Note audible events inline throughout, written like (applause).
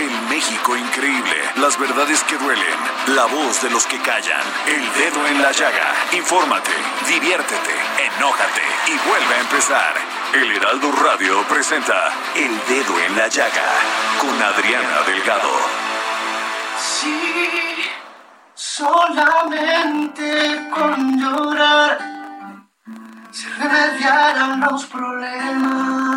El México increíble. Las verdades que duelen. La voz de los que callan. El dedo en la llaga. Infórmate, diviértete, enójate y vuelve a empezar. El Heraldo Radio presenta El Dedo en la Llaga con Adriana Delgado. Sí, solamente con llorar se remediaran los problemas.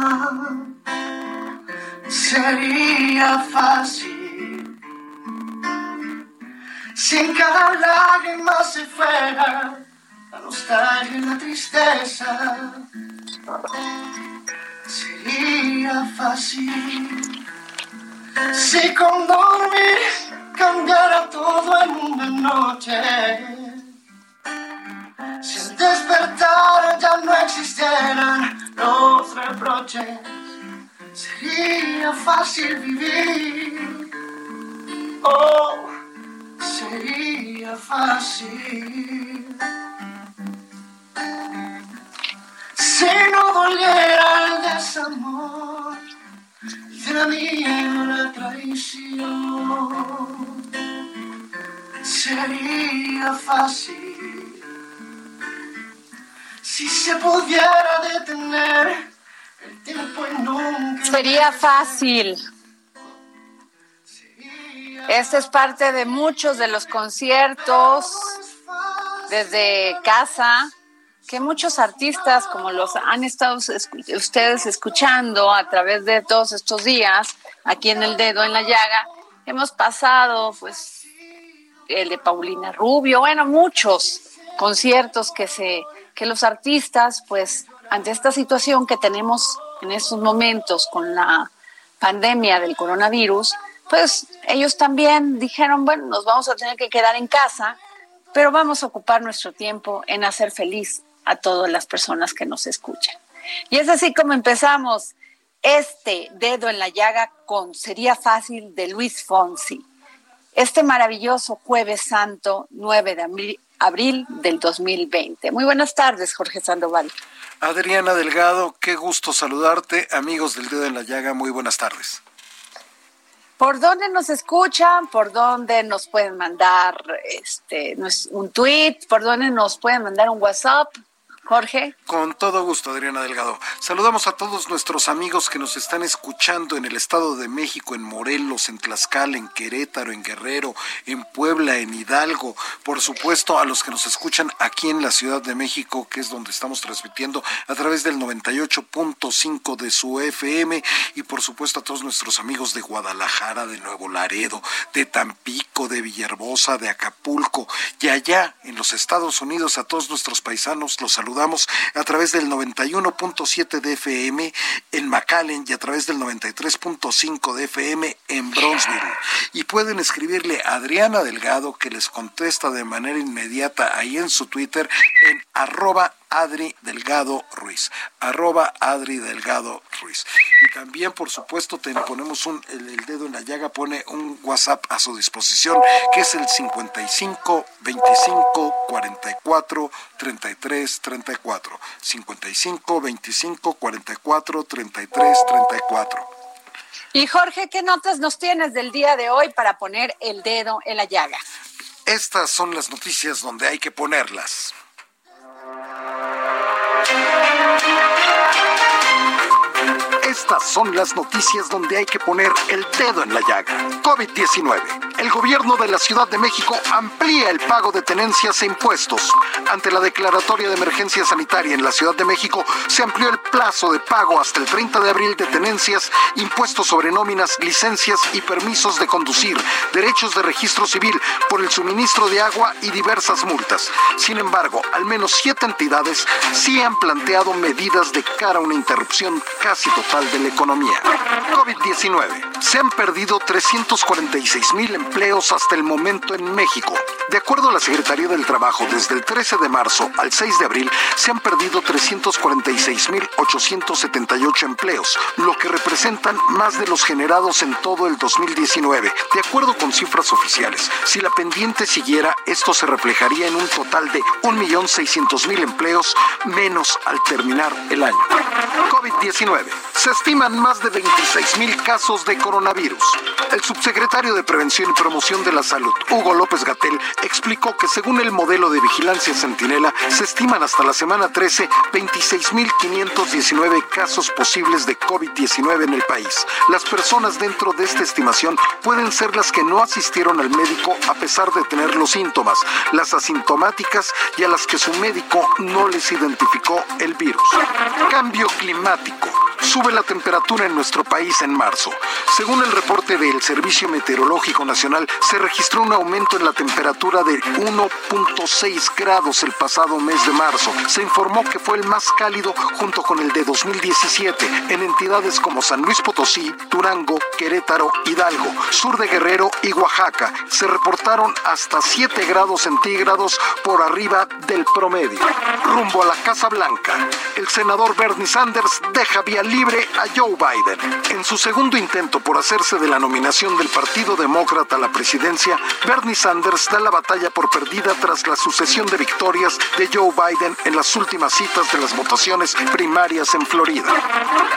Sería fácil si en cada lágrima se fuera la nostalgia y la tristeza. Sería fácil si con dormir cambiara todo en una noche. Si al despertar ya no existieran los reproches, sería fácil vivir. Oh, sería fácil. Si no doliera el desamor de la mía traición, sería fácil si se pudiera detener Sería fácil. Esta es parte de muchos de los conciertos desde casa que muchos artistas, como los han estado ustedes escuchando a través de todos estos días, aquí en el dedo en la llaga, hemos pasado, pues, el de Paulina Rubio, bueno, muchos conciertos que se, que los artistas, pues, ante esta situación que tenemos en estos momentos con la pandemia del coronavirus, pues ellos también dijeron, bueno, nos vamos a tener que quedar en casa, pero vamos a ocupar nuestro tiempo en hacer feliz a todas las personas que nos escuchan. Y es así como empezamos este dedo en la llaga con Sería fácil de Luis Fonsi. Este maravilloso jueves santo 9 de abri- abril del 2020. Muy buenas tardes, Jorge Sandoval. Adriana Delgado, qué gusto saludarte. Amigos del Dedo en la Llaga, muy buenas tardes. ¿Por dónde nos escuchan? ¿Por dónde nos pueden mandar este, un tweet? ¿Por dónde nos pueden mandar un WhatsApp? Jorge. Con todo gusto, Adriana Delgado. Saludamos a todos nuestros amigos que nos están escuchando en el Estado de México, en Morelos, en Tlaxcala, en Querétaro, en Guerrero, en Puebla, en Hidalgo. Por supuesto, a los que nos escuchan aquí en la Ciudad de México, que es donde estamos transmitiendo a través del 98.5 de su FM. Y por supuesto, a todos nuestros amigos de Guadalajara, de Nuevo Laredo, de Tampico, de Villahermosa, de Acapulco. Y allá, en los Estados Unidos, a todos nuestros paisanos los a través del 91.7 de FM en McAllen y a través del 93.5 de FM en Bronzeville. Y pueden escribirle a Adriana Delgado que les contesta de manera inmediata ahí en su Twitter en arroba Adri Delgado Ruiz, arroba Adri Delgado Ruiz. Y también, por supuesto, te ponemos un, el, el dedo en la llaga, pone un WhatsApp a su disposición, que es el 55 25 44 33 34. 55 25 44 33 34. Y Jorge, ¿qué notas nos tienes del día de hoy para poner el dedo en la llaga? Estas son las noticias donde hay que ponerlas. Thank you. Estas son las noticias donde hay que poner el dedo en la llaga. COVID-19. El gobierno de la Ciudad de México amplía el pago de tenencias e impuestos. Ante la declaratoria de emergencia sanitaria en la Ciudad de México, se amplió el plazo de pago hasta el 30 de abril de tenencias, impuestos sobre nóminas, licencias y permisos de conducir, derechos de registro civil por el suministro de agua y diversas multas. Sin embargo, al menos siete entidades sí han planteado medidas de cara a una interrupción casi total de la economía. COVID-19. Se han perdido 346 mil empleos hasta el momento en México. De acuerdo a la Secretaría del Trabajo, desde el 13 de marzo al 6 de abril se han perdido 346 mil 878 empleos, lo que representan más de los generados en todo el 2019. De acuerdo con cifras oficiales, si la pendiente siguiera, esto se reflejaría en un total de 1.600.000 empleos menos al terminar el año. COVID-19. Se estiman más de 26.000 casos de coronavirus. El subsecretario de Prevención y Promoción de la Salud, Hugo López Gatel, explicó que según el modelo de vigilancia centinela, se estiman hasta la semana 13 26.519 casos posibles de COVID-19 en el país. Las personas dentro de esta estimación pueden ser las que no asistieron al médico a pesar de tener los síntomas, las asintomáticas y a las que su médico no les identificó el virus. Cambio climático. Sube la temperatura en nuestro país en marzo. Según el reporte del Servicio Meteorológico Nacional, se registró un aumento en la temperatura de 1.6 grados el pasado mes de marzo. Se informó que fue el más cálido junto con el de 2017 en entidades como San Luis Potosí, Durango, Querétaro, Hidalgo, sur de Guerrero y Oaxaca. Se reportaron hasta 7 grados centígrados por arriba del promedio. Rumbo a la Casa Blanca, el senador Bernie Sanders deja vía libre a Joe Biden. En su segundo intento por hacerse de la nominación del Partido Demócrata a la presidencia, Bernie Sanders da la batalla por perdida tras la sucesión de victorias de Joe Biden en las últimas citas de las votaciones primarias en Florida.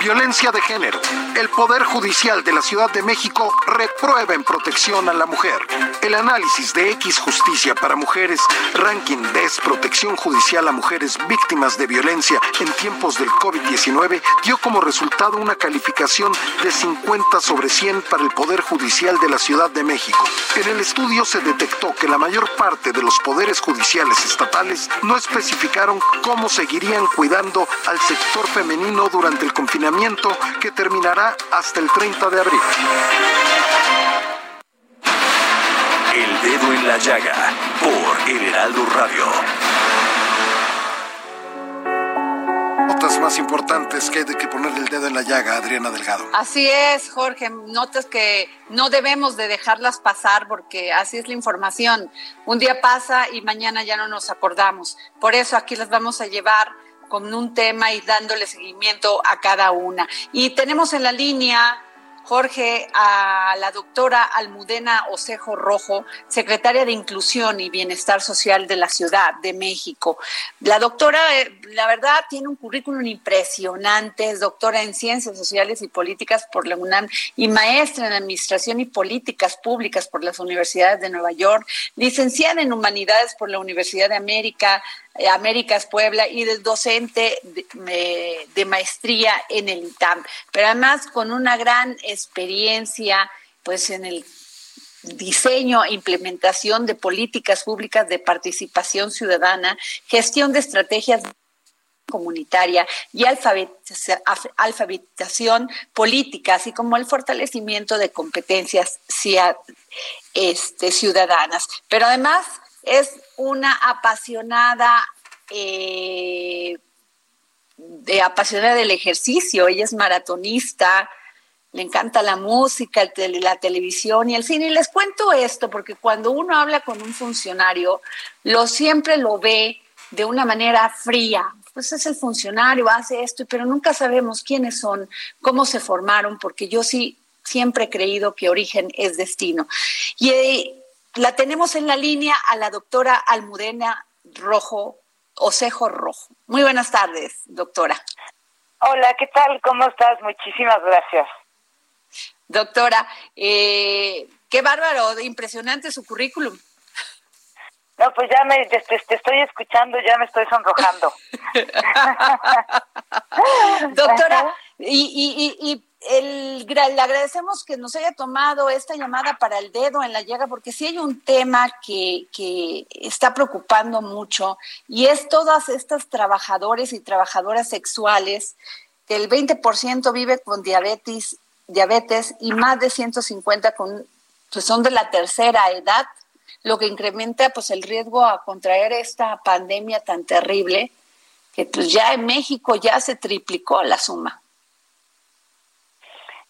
Violencia de género. El Poder Judicial de la Ciudad de México reprueba en protección a la mujer. El análisis de X Justicia para Mujeres, ranking DES Protección Judicial a Mujeres Víctimas de Violencia en tiempos del COVID-19 dio como resultado una calificación de 50 sobre 100 para el Poder Judicial de la Ciudad de México. En el estudio se detectó que la mayor parte de los poderes judiciales estatales no especificaron cómo seguirían cuidando al sector femenino durante el confinamiento que terminará hasta el 30 de abril. El dedo en la llaga por El Heraldo Radio. Notas más importantes que hay de que ponerle el dedo en la llaga, Adriana Delgado. Así es, Jorge. Notas que no debemos de dejarlas pasar porque así es la información. Un día pasa y mañana ya no nos acordamos. Por eso aquí las vamos a llevar con un tema y dándole seguimiento a cada una. Y tenemos en la línea Jorge, a la doctora Almudena Osejo Rojo, secretaria de Inclusión y Bienestar Social de la Ciudad de México. La doctora, eh, la verdad, tiene un currículum impresionante, es doctora en Ciencias Sociales y Políticas por la UNAM y maestra en Administración y Políticas Públicas por las Universidades de Nueva York, licenciada en Humanidades por la Universidad de América, Américas Puebla y del docente de, de, maestría en el ITAM, pero además con una gran experiencia pues en el diseño e implementación de políticas públicas de participación ciudadana, gestión de estrategias comunitaria y alfabetización política, así como el fortalecimiento de competencias este, ciudadanas. Pero además es una apasionada, eh, de apasionada del ejercicio, ella es maratonista, le encanta la música, la televisión y el cine. Y les cuento esto porque cuando uno habla con un funcionario, lo siempre lo ve de una manera fría. Pues es el funcionario, hace esto, pero nunca sabemos quiénes son, cómo se formaron, porque yo sí siempre he creído que origen es destino. Y eh, la tenemos en la línea a la doctora Almudena Rojo, Osejo Rojo. Muy buenas tardes, doctora. Hola, ¿qué tal? ¿Cómo estás? Muchísimas gracias. Doctora, eh, qué bárbaro, impresionante su currículum. No, pues ya me te, te, estoy escuchando, ya me estoy sonrojando. (laughs) (laughs) Doctora, Y, y, el, le agradecemos que nos haya tomado esta llamada para el dedo en la llaga, porque sí hay un tema que, que está preocupando mucho y es todas estas trabajadores y trabajadoras sexuales, que el 20% vive con diabetes, diabetes y más de 150 con, pues son de la tercera edad, lo que incrementa pues el riesgo a contraer esta pandemia tan terrible que pues ya en México ya se triplicó la suma.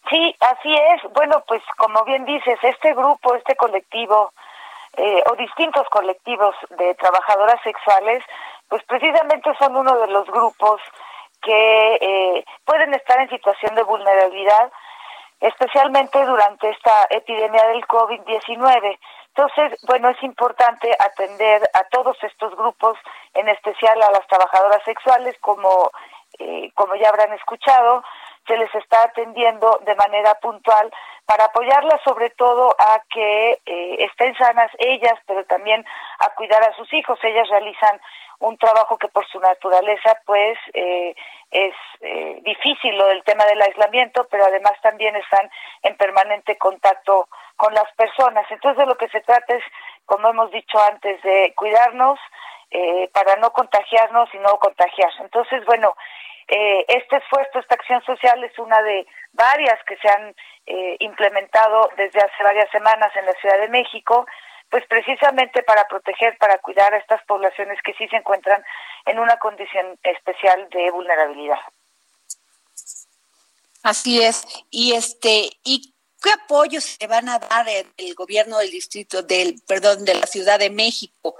Sí, así es. Bueno, pues como bien dices, este grupo, este colectivo eh, o distintos colectivos de trabajadoras sexuales, pues precisamente son uno de los grupos que eh, pueden estar en situación de vulnerabilidad, especialmente durante esta epidemia del COVID-19. Entonces, bueno, es importante atender a todos estos grupos, en especial a las trabajadoras sexuales, como, eh, como ya habrán escuchado, se les está atendiendo de manera puntual para apoyarlas sobre todo a que eh, estén sanas ellas, pero también a cuidar a sus hijos. Ellas realizan un trabajo que por su naturaleza pues eh, es eh, difícil lo del tema del aislamiento, pero además también están en permanente contacto con las personas. Entonces de lo que se trata es, como hemos dicho antes, de cuidarnos para no contagiarnos y no contagiar. Entonces, bueno, eh, este esfuerzo, esta acción social es una de varias que se han eh, implementado desde hace varias semanas en la Ciudad de México, pues precisamente para proteger, para cuidar a estas poblaciones que sí se encuentran en una condición especial de vulnerabilidad. Así es. Y este y qué apoyo se van a dar el gobierno del distrito del perdón de la Ciudad de México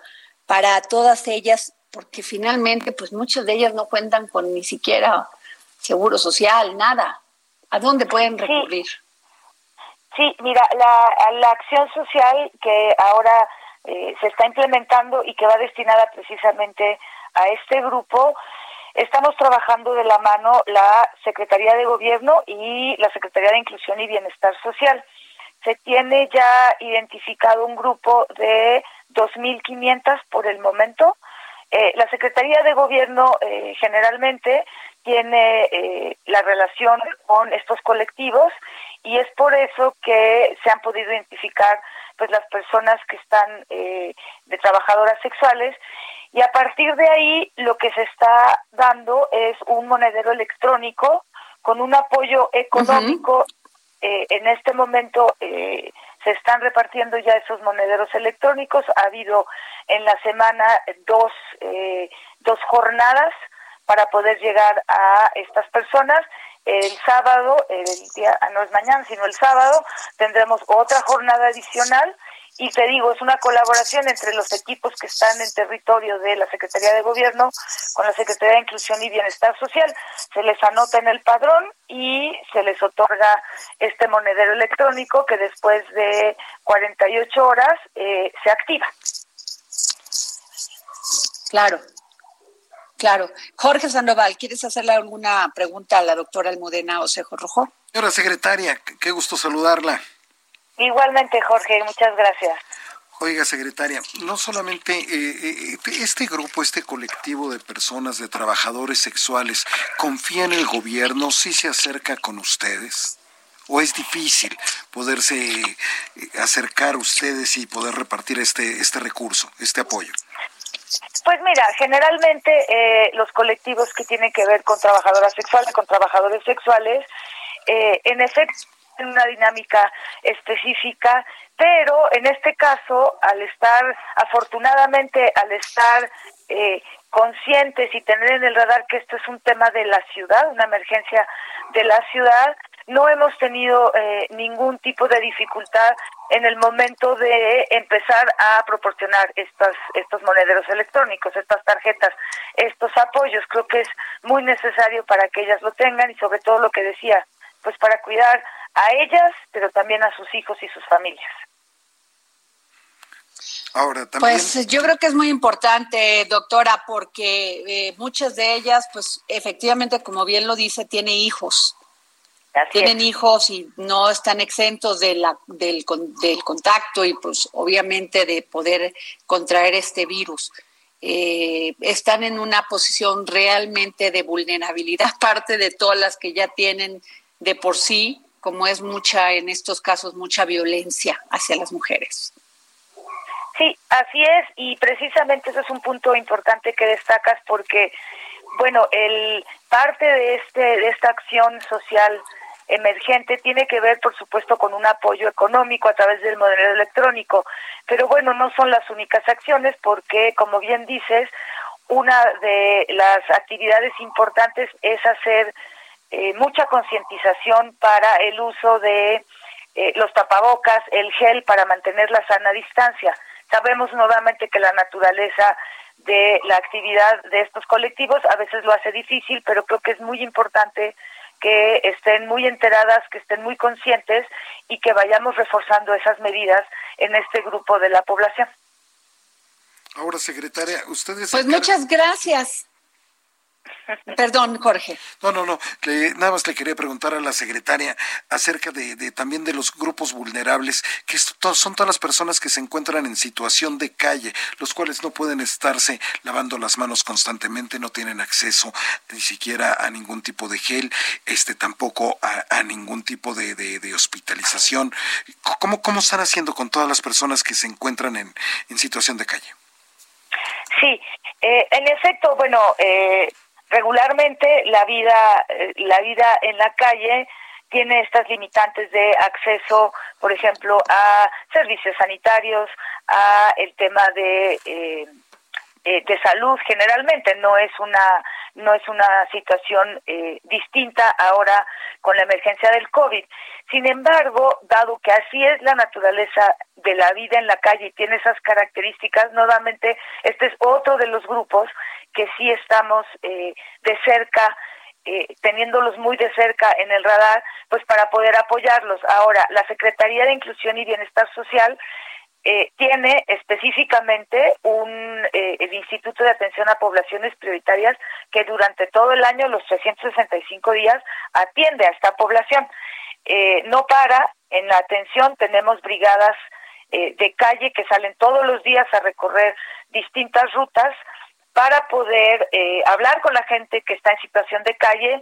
para todas ellas porque finalmente pues muchas de ellas no cuentan con ni siquiera seguro social, nada. ¿A dónde pueden recurrir? Sí, mira, la, la acción social que ahora eh, se está implementando y que va destinada precisamente a este grupo, estamos trabajando de la mano la Secretaría de Gobierno y la Secretaría de Inclusión y Bienestar Social. Se tiene ya identificado un grupo de 2.500 por el momento eh, la Secretaría de Gobierno eh, generalmente tiene eh, la relación con estos colectivos y es por eso que se han podido identificar pues las personas que están de trabajadoras sexuales y a partir de ahí lo que se está dando es un monedero electrónico con un apoyo económico en este momento se están repartiendo ya esos monederos electrónicos. Ha habido en la semana dos, eh, dos jornadas para poder llegar a estas personas. El sábado, el día, no es mañana, sino el sábado, tendremos otra jornada adicional y te digo, es una colaboración entre los equipos que están en territorio de la Secretaría de Gobierno con la Secretaría de Inclusión y Bienestar Social. Se les anota en el padrón y se les otorga este monedero electrónico que después de 48 horas eh, se activa. Claro, claro. Jorge Sandoval, ¿quieres hacerle alguna pregunta a la doctora Almudena Osejo Rojo? Señora secretaria, qué gusto saludarla. Igualmente, Jorge, muchas gracias. Oiga, secretaria, no solamente eh, eh, este grupo, este colectivo de personas, de trabajadores sexuales, confía en el gobierno, sí se acerca con ustedes, o es difícil poderse eh, acercar a ustedes y poder repartir este este recurso, este apoyo. Pues mira, generalmente los colectivos que tienen que ver con trabajadoras sexuales, con trabajadores sexuales, en efecto en una dinámica específica, pero en este caso, al estar, afortunadamente, al estar eh, conscientes y tener en el radar que esto es un tema de la ciudad, una emergencia de la ciudad, no hemos tenido eh, ningún tipo de dificultad en el momento de empezar a proporcionar estas, estos monederos electrónicos, estas tarjetas, estos apoyos. Creo que es muy necesario para que ellas lo tengan y sobre todo lo que decía, pues para cuidar a ellas, pero también a sus hijos y sus familias. Ahora, también... Pues yo creo que es muy importante, doctora, porque eh, muchas de ellas, pues efectivamente, como bien lo dice, tiene hijos. Tienen hijos y no están exentos de la, del, del contacto y pues obviamente de poder contraer este virus. eh, están en una posición realmente de vulnerabilidad, (laughs) parte de todas las que ya tienen de por sí, como es mucha, en estos casos, mucha violencia hacia las mujeres. Sí, así es, y precisamente eso es un punto importante que destacas porque, bueno, el parte de este de esta acción social emergente tiene que ver, por supuesto, con un apoyo económico a través del modelo electrónico. Pero bueno, no son las únicas acciones porque, como bien dices, una de las actividades importantes es hacer eh, mucha concientización para el uso de eh, los tapabocas, el gel para mantener la sana distancia. Sabemos nuevamente que la naturaleza de la actividad de estos colectivos a veces lo hace difícil, pero creo que es muy importante que estén muy enteradas, que estén muy conscientes y que vayamos reforzando esas medidas en este grupo de la población. Ahora, secretaria, ustedes... Pues muchas gracias. Perdón, Jorge. No, no, no. nada más le quería preguntar a la secretaria acerca de, también de los grupos vulnerables, que son todas las personas que se encuentran en situación de calle, los cuales no pueden estarse lavando las manos constantemente, no tienen acceso ni siquiera a ningún tipo de gel, este tampoco a, ningún tipo de, hospitalización. ¿Cómo, ¿Cómo están haciendo con todas las personas que se encuentran en, situación de calle? Sí, eh, en efecto, bueno, eh, regularmente la vida eh, la vida en la calle tiene estas limitantes de acceso, por ejemplo, a servicios sanitarios, a el tema de eh, eh, de salud generalmente no es una no es una situación distinta ahora con la emergencia del COVID. Sin embargo, dado que así es la naturaleza de la vida en la calle y tiene esas características, nuevamente este es otro de los grupos que sí estamos eh, de cerca, eh, teniéndolos muy de cerca en el radar, pues para poder apoyarlos. Ahora, la Secretaría de Inclusión y Bienestar Social eh, tiene específicamente un el Instituto de Atención a Poblaciones Prioritarias que durante todo el año, los 365 días, atiende a esta población. no para, en la atención tenemos brigadas de calle que salen todos los días a recorrer distintas rutas para poder eh, hablar con la gente que está en situación de calle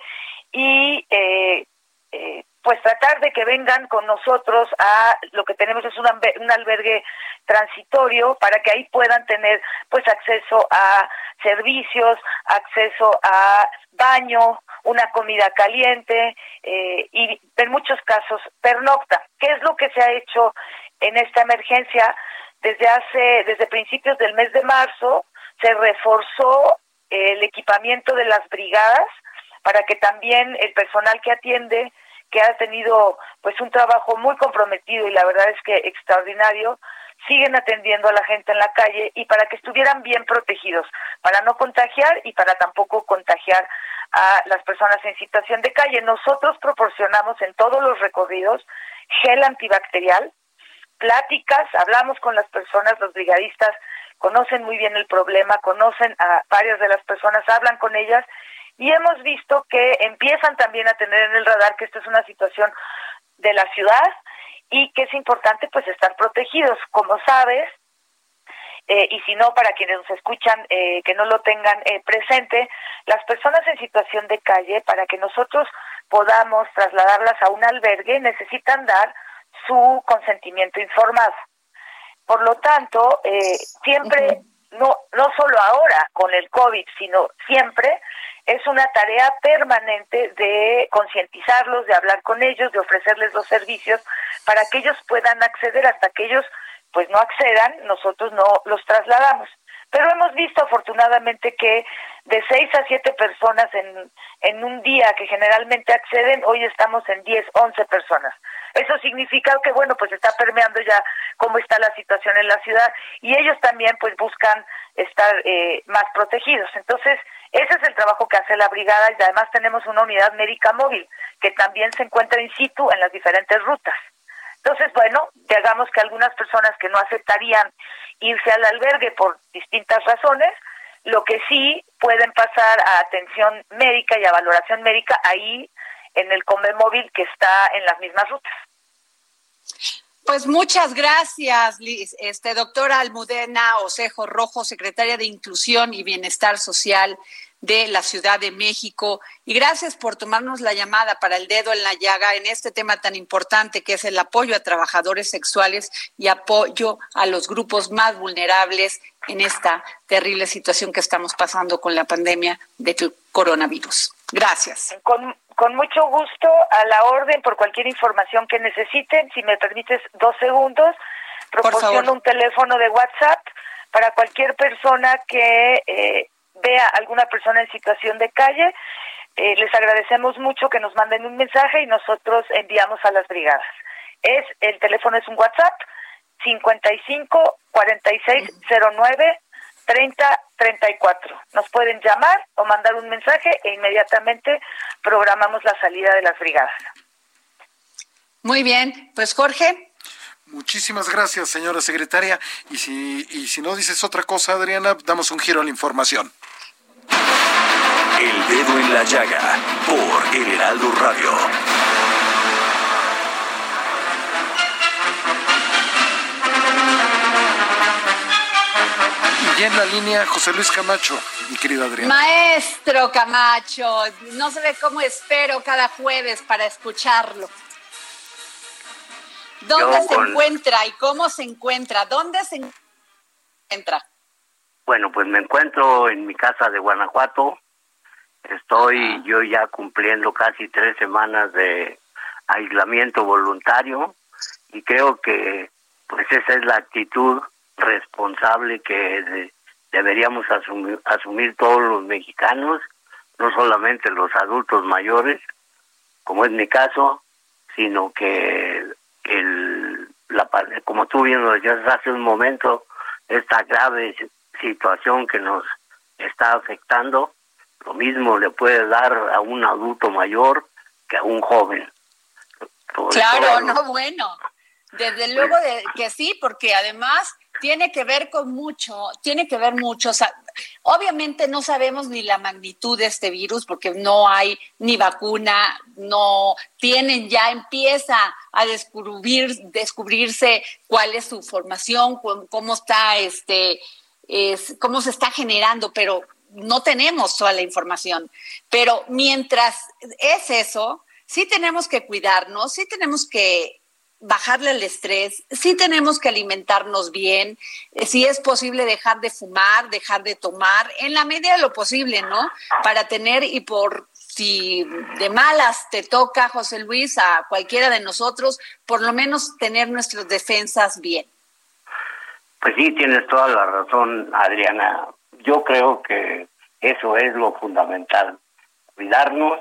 y eh, eh, pues tratar de que vengan con nosotros a lo que tenemos es un, albergue transitorio para que ahí puedan tener pues acceso a servicios, acceso a baño, una comida caliente y en muchos casos pernocta. ¿Qué es lo que se ha hecho en esta emergencia? Desde hace, desde principios del mes de marzo, se reforzó el equipamiento de las brigadas para que también el personal que atiende, que ha tenido pues un trabajo muy comprometido y la verdad es que extraordinario, siguen atendiendo a la gente en la calle y para que estuvieran bien protegidos, para no contagiar y para tampoco contagiar a las personas en situación de calle. Nosotros proporcionamos en todos los recorridos gel antibacterial, pláticas, hablamos con las personas, los brigadistas conocen muy bien el problema, conocen a varias de las personas, hablan con ellas y hemos visto que empiezan también a tener en el radar que esto es una situación de la ciudad y que es importante pues estar protegidos. Como sabes, eh, y si no, para quienes nos escuchan eh, que no lo tengan eh, presente, las personas en situación de calle, para que nosotros podamos trasladarlas a un albergue, necesitan dar su consentimiento informado. Por lo tanto, eh, siempre, no, no solo ahora con el COVID, sino siempre, es una tarea permanente de concientizarlos, de hablar con ellos, de ofrecerles los servicios para que ellos puedan acceder hasta que ellos pues no accedan, nosotros no los trasladamos. Pero hemos visto afortunadamente que de seis a siete personas en, en un día que generalmente acceden, hoy estamos en diez, once personas. Eso significa que, bueno, pues está permeando ya cómo está la situación en la ciudad y ellos también pues buscan estar eh, más protegidos. Entonces, ese es el trabajo que hace la brigada y además tenemos una unidad médica móvil que también se encuentra in situ en las diferentes rutas. Entonces, bueno, digamos que algunas personas que no aceptarían irse al albergue por distintas razones, lo que sí pueden pasar a atención médica y a valoración médica ahí en el Come Móvil que está en las mismas rutas. Pues muchas gracias, Liz. Este, doctora Almudena Osejo Rojo, secretaria de Inclusión y Bienestar Social de la Ciudad de México. Y gracias por tomarnos la llamada para el dedo en la llaga en este tema tan importante que es el apoyo a trabajadores sexuales y apoyo a los grupos más vulnerables en esta terrible situación que estamos pasando con la pandemia de coronavirus. Gracias. Con, con mucho gusto, a la orden por cualquier información que necesiten. Si me permites dos segundos, proporciono un teléfono de WhatsApp para cualquier persona que eh, vea alguna persona en situación de calle. Eh, les agradecemos mucho que nos manden un mensaje y nosotros enviamos a las brigadas. Es el teléfono es un WhatsApp 55 4609 3034. Nos pueden llamar o mandar un mensaje e inmediatamente programamos la salida de las brigadas. Muy bien, pues Jorge. Muchísimas gracias, señora secretaria. Y si, y si no dices otra cosa, Adriana, damos un giro a la información. El dedo en la llaga por El Heraldo Radio. Y en la línea José Luis Camacho, mi querida Adriana. Maestro Camacho, no se ve cómo espero cada jueves para escucharlo. ¿Dónde se encuentra y cómo se encuentra? ¿Dónde se encuentra? Bueno, pues me encuentro en mi casa de Guanajuato. Estoy yo ya cumpliendo casi tres semanas de aislamiento voluntario y creo que pues esa es la actitud responsable que deberíamos asumir, asumir todos los mexicanos, no solamente los adultos mayores, como es mi caso, sino que el, la, como tú bien lo decías hace un momento, esta grave situación que nos está afectando, lo mismo le puede dar a un adulto mayor que a un joven. claro, no, bueno. Desde luego de, que sí, porque además tiene que ver con mucho, tiene que ver mucho. obviamente no sabemos ni la magnitud de este virus porque no hay ni vacuna, no tienen, ya empieza a descubrir, descubrirse cuál es su formación, cómo está este es cómo se está generando, pero no tenemos toda la información. Pero mientras es eso, sí tenemos que cuidarnos, sí tenemos que bajarle el estrés, sí tenemos que alimentarnos bien, si es posible dejar de fumar, dejar de tomar, en la medida de lo posible, ¿no? Para tener y por si de malas te toca, José Luis, a cualquiera de nosotros, por lo menos tener nuestras defensas bien. Pues sí, tienes toda la razón, Adriana. Yo creo que eso es lo fundamental, cuidarnos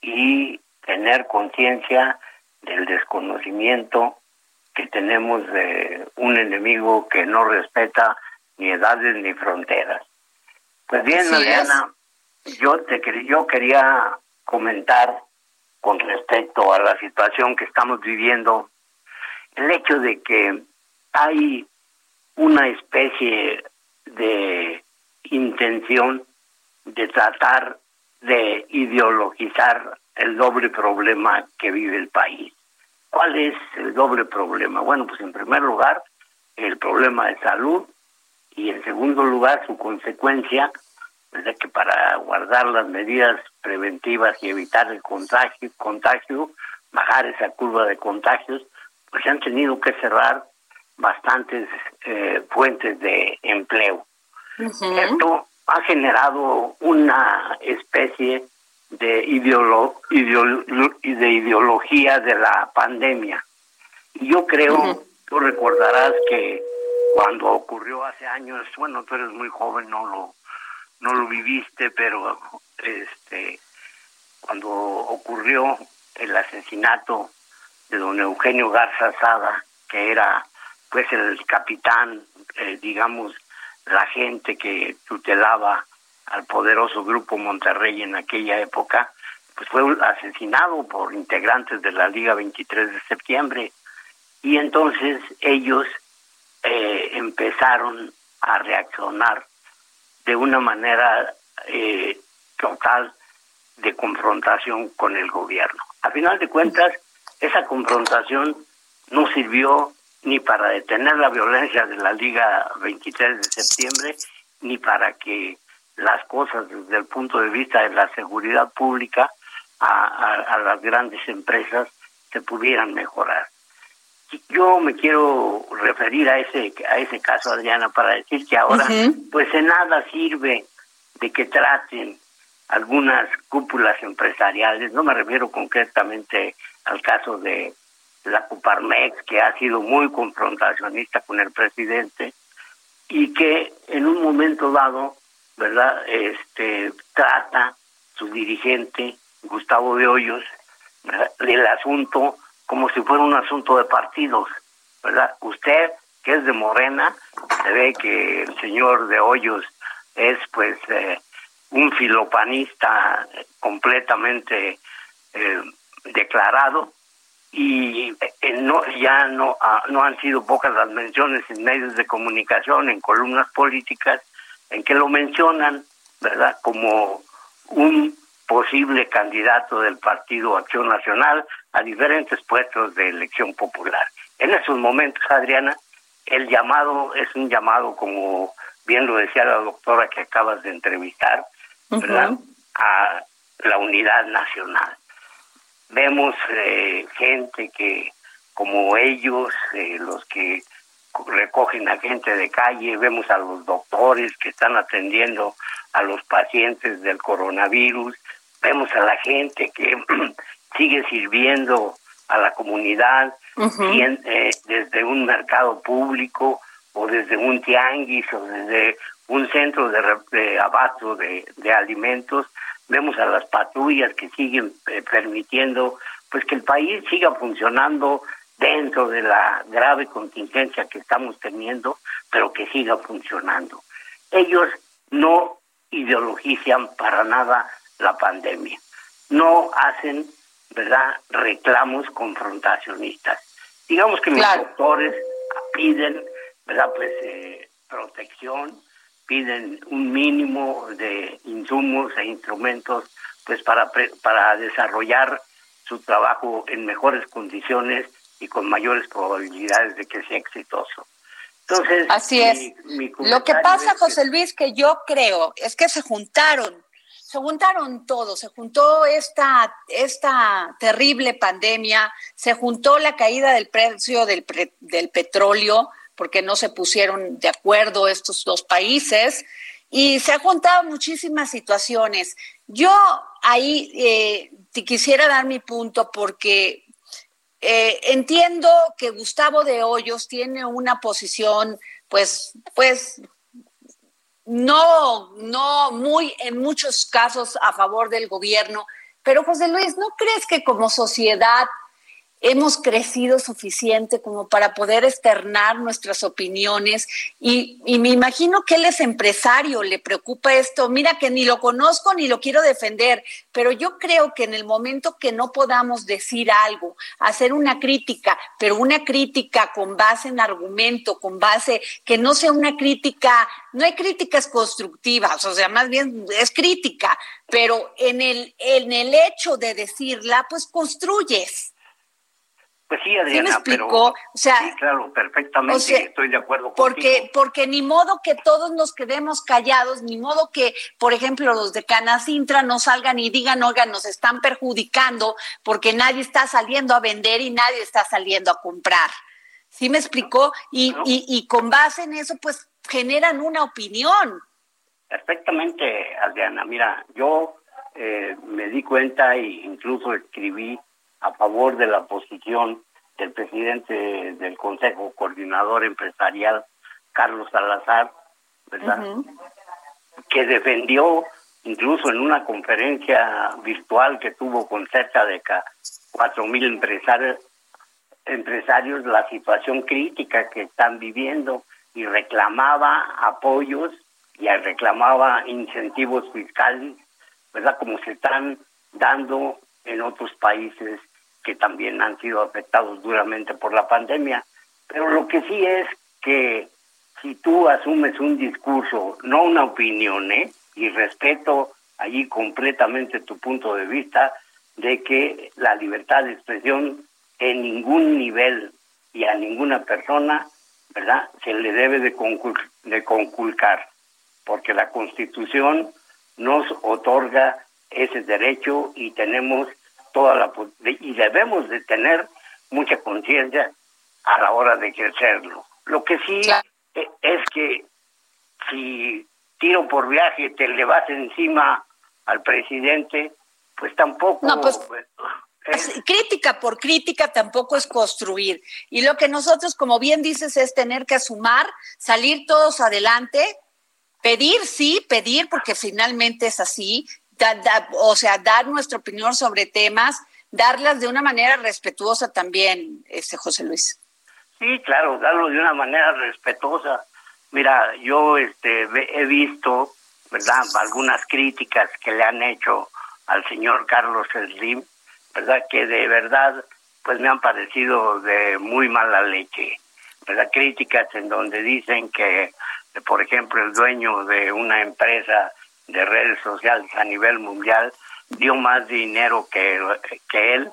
y tener conciencia del desconocimiento que tenemos de un enemigo que no respeta ni edades ni fronteras. Pues bien, Adriana, yo te yo quería comentar con respecto a la situación que estamos viviendo el hecho de que hay una especie de intención de tratar de ideologizar el doble problema que vive el país. ¿Cuál es el doble problema? Bueno, pues en primer lugar, el problema de salud y en segundo lugar, su consecuencia, de que para guardar las medidas preventivas y evitar el contagio, contagio, bajar esa curva de contagios, pues se han tenido que cerrar bastantes eh, fuentes de empleo. Esto ha generado una especie de, ideolo de ideología de la pandemia. Y yo creo, tú recordarás que cuando ocurrió hace años, bueno, tú eres muy joven, no lo, no lo viviste, pero este cuando ocurrió el asesinato de don Eugenio Garza Sada, que era pues el capitán, eh, digamos, la gente que tutelaba al poderoso grupo Monterrey en aquella época, pues fue asesinado por integrantes de la Liga 23 de septiembre. Y entonces ellos eh, empezaron a reaccionar de una manera eh, total de confrontación con el gobierno. A final de cuentas, esa confrontación no sirvió ni para detener la violencia de la Liga 23 de septiembre, ni para que las cosas desde el punto de vista de la seguridad pública a, las grandes empresas se pudieran mejorar. Yo me quiero referir a ese a ese caso, Adriana, para decir que ahora, pues en nada sirve de que traten algunas cúpulas empresariales, no me refiero concretamente al caso de la Coparmex, que ha sido muy confrontacionista con el presidente y que en un momento dado, ¿verdad? Este trata su dirigente Gustavo de Hoyos del asunto como si fuera un asunto de partidos, ¿verdad? Usted que es de Morena, se ve que el señor de Hoyos es pues eh, un filopanista completamente eh, declarado y eh, no ya no ah, no han sido pocas las menciones en medios de comunicación en columnas políticas en que lo mencionan verdad como un posible candidato del Partido Acción Nacional a diferentes puestos de elección popular. En esos momentos Adriana el llamado es un llamado como bien lo decía la doctora que acabas de entrevistar verdad a la unidad nacional vemos eh, gente que como ellos, eh, los que recogen a gente de calle, vemos a los doctores que están atendiendo a los pacientes del coronavirus, vemos a la gente que (clears throat) sigue sirviendo a la comunidad eh, desde un mercado público o desde un tianguis o desde un centro de, de abasto de, de alimentos vemos a las patrullas que siguen eh, permitiendo pues que el país siga funcionando dentro de la grave contingencia que estamos teniendo, pero que siga funcionando. Ellos no ideologizan para nada la pandemia, no hacen, ¿verdad?, reclamos confrontacionistas. Digamos que los doctores piden, ¿verdad?, pues eh, protección, piden un mínimo de insumos e instrumentos pues para para desarrollar su trabajo en mejores condiciones y con mayores probabilidades de que sea exitoso. Entonces, así es. Lo que pasa, José Luis, que yo creo es que se juntaron, se juntaron todos, se juntó esta, esta terrible pandemia, se juntó la caída del precio del, del petróleo, porque no se pusieron de acuerdo estos dos países y se han juntado muchísimas situaciones. Yo ahí eh, te quisiera dar mi punto porque eh, entiendo que Gustavo de Hoyos tiene una posición, pues, pues, no, no muy, en muchos casos a favor del gobierno, pero José Luis, ¿no crees que como sociedad hemos crecido suficiente como para poder externar nuestras opiniones y, me imagino que él es empresario, le preocupa esto, mira que ni lo conozco ni lo quiero defender, pero yo creo que en el momento que no podamos decir algo, hacer una crítica, pero una crítica con base en argumento, con base que no sea una crítica, no hay críticas constructivas, o sea, más bien es crítica, pero en el, en el hecho de decirla, pues construyes. Pues sí, Adriana, pero o sea, sí, claro, perfectamente estoy de acuerdo porque, Porque ni modo que todos nos quedemos callados, ni modo que, por ejemplo, los de Canacintra no salgan y digan, oigan, nos están perjudicando porque nadie está saliendo a vender y nadie está saliendo a comprar. ¿Sí me explicó? Y, y, y con base en eso, pues generan una opinión. Perfectamente, Adriana. Mira, yo eh, me di cuenta e incluso escribí a favor de la posición del presidente del Consejo Coordinador Empresarial, Carlos Salazar, ¿verdad? Que defendió incluso en una conferencia virtual que tuvo con cerca de cuatro mil empresarios, empresarios la situación crítica que están viviendo y reclamaba apoyos y reclamaba incentivos fiscales, ¿verdad? Como se están dando en otros países que también han sido afectados duramente por la pandemia. Pero lo que sí es que si tú asumes un discurso, no una opinión, ¿eh? y respeto allí completamente tu punto de vista de que la libertad de expresión en ningún nivel y a ninguna persona, ¿verdad? Se le debe de, de conculcar, porque la Constitución nos otorga ese derecho y tenemos toda la y debemos de tener mucha conciencia a la hora de ejercerlo. Lo que sí e, es que si tiro por viaje te le vas encima al presidente, pues tampoco... No, pues, crítica por crítica tampoco es construir. Y lo que nosotros, como bien dices, es tener que sumar, salir todos adelante, pedir, sí, pedir, porque finalmente es así, o sea, dar nuestra opinión sobre temas, darlas de una manera respetuosa también, este José Luis. Sí, claro, darlo de una manera respetuosa. Mira, yo este, he visto, ¿verdad?, algunas críticas que le han hecho al señor Carlos Slim, ¿verdad?, que de verdad, pues me han parecido de muy mala leche, ¿verdad?, críticas en donde dicen que, por ejemplo, el dueño de una empresa de redes sociales a nivel mundial dio más dinero que, que él,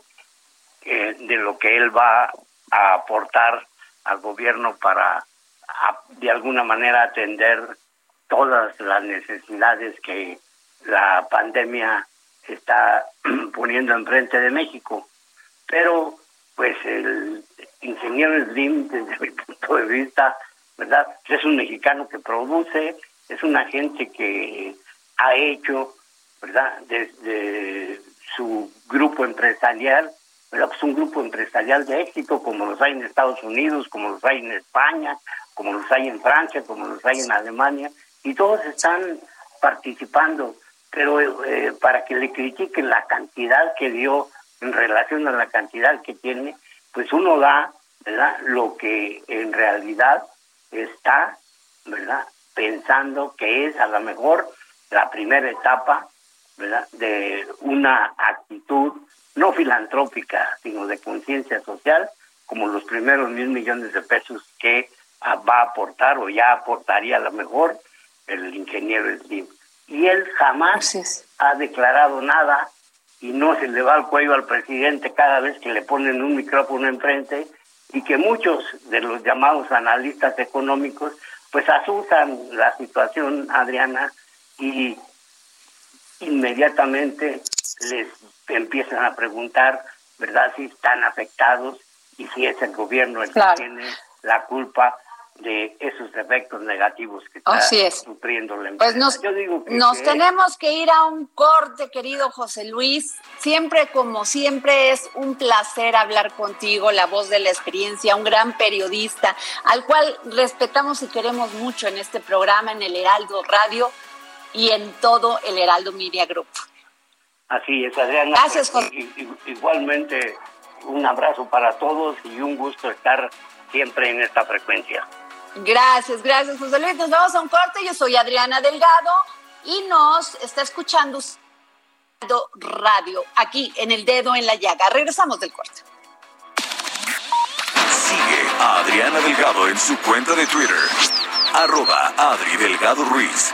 eh, de lo que él va a aportar al gobierno para de alguna manera atender todas las necesidades que la pandemia está (clears throat) poniendo enfrente de México. Pero, pues, el ingeniero Slim, desde (laughs) mi punto de vista, ¿verdad? Es un mexicano que produce, es una gente que ha hecho, ¿verdad? Desde su grupo empresarial, ¿verdad? Pues un grupo empresarial de éxito, como los hay en Estados Unidos, como los hay en España, como los hay en Francia, como los hay en Alemania, y todos están participando, pero eh, para que le critiquen la cantidad que dio en relación a la cantidad que tiene, pues uno da, ¿verdad? Lo que en realidad está, ¿verdad? Pensando que es a lo mejor la primera etapa, ¿verdad? De una actitud no filantrópica, sino de conciencia social, como los primeros mil millones de pesos que va a aportar o ya aportaría a lo mejor el ingeniero Slim. Y él jamás ha declarado nada y no se le va al cuello al presidente cada vez que le ponen un micrófono enfrente y que muchos de los llamados analistas económicos pues asustan la situación, Adriana, y inmediatamente les empiezan a preguntar, ¿verdad?, si están afectados y si es el gobierno el que tiene la culpa de esos efectos negativos que está sufriendo la pues empresa. Pues nos, nos tenemos que ir a un corte, querido José Luis. Siempre, como siempre, es un placer hablar contigo, la voz de la experiencia, un gran periodista, al cual respetamos y queremos mucho en este programa, en el Heraldo Radio y en todo el Heraldo Media Group. Así es, Adriana. Gracias, pues, Igualmente, un abrazo para todos y un gusto estar siempre en esta frecuencia. Gracias, gracias, José Luis. Nos vamos a un corte. Yo soy Adriana Delgado y nos está escuchando Radio aquí en el dedo en la llaga. Regresamos del corte. Sigue a Adriana Delgado en su cuenta de Twitter, arroba Adri Delgado Ruiz.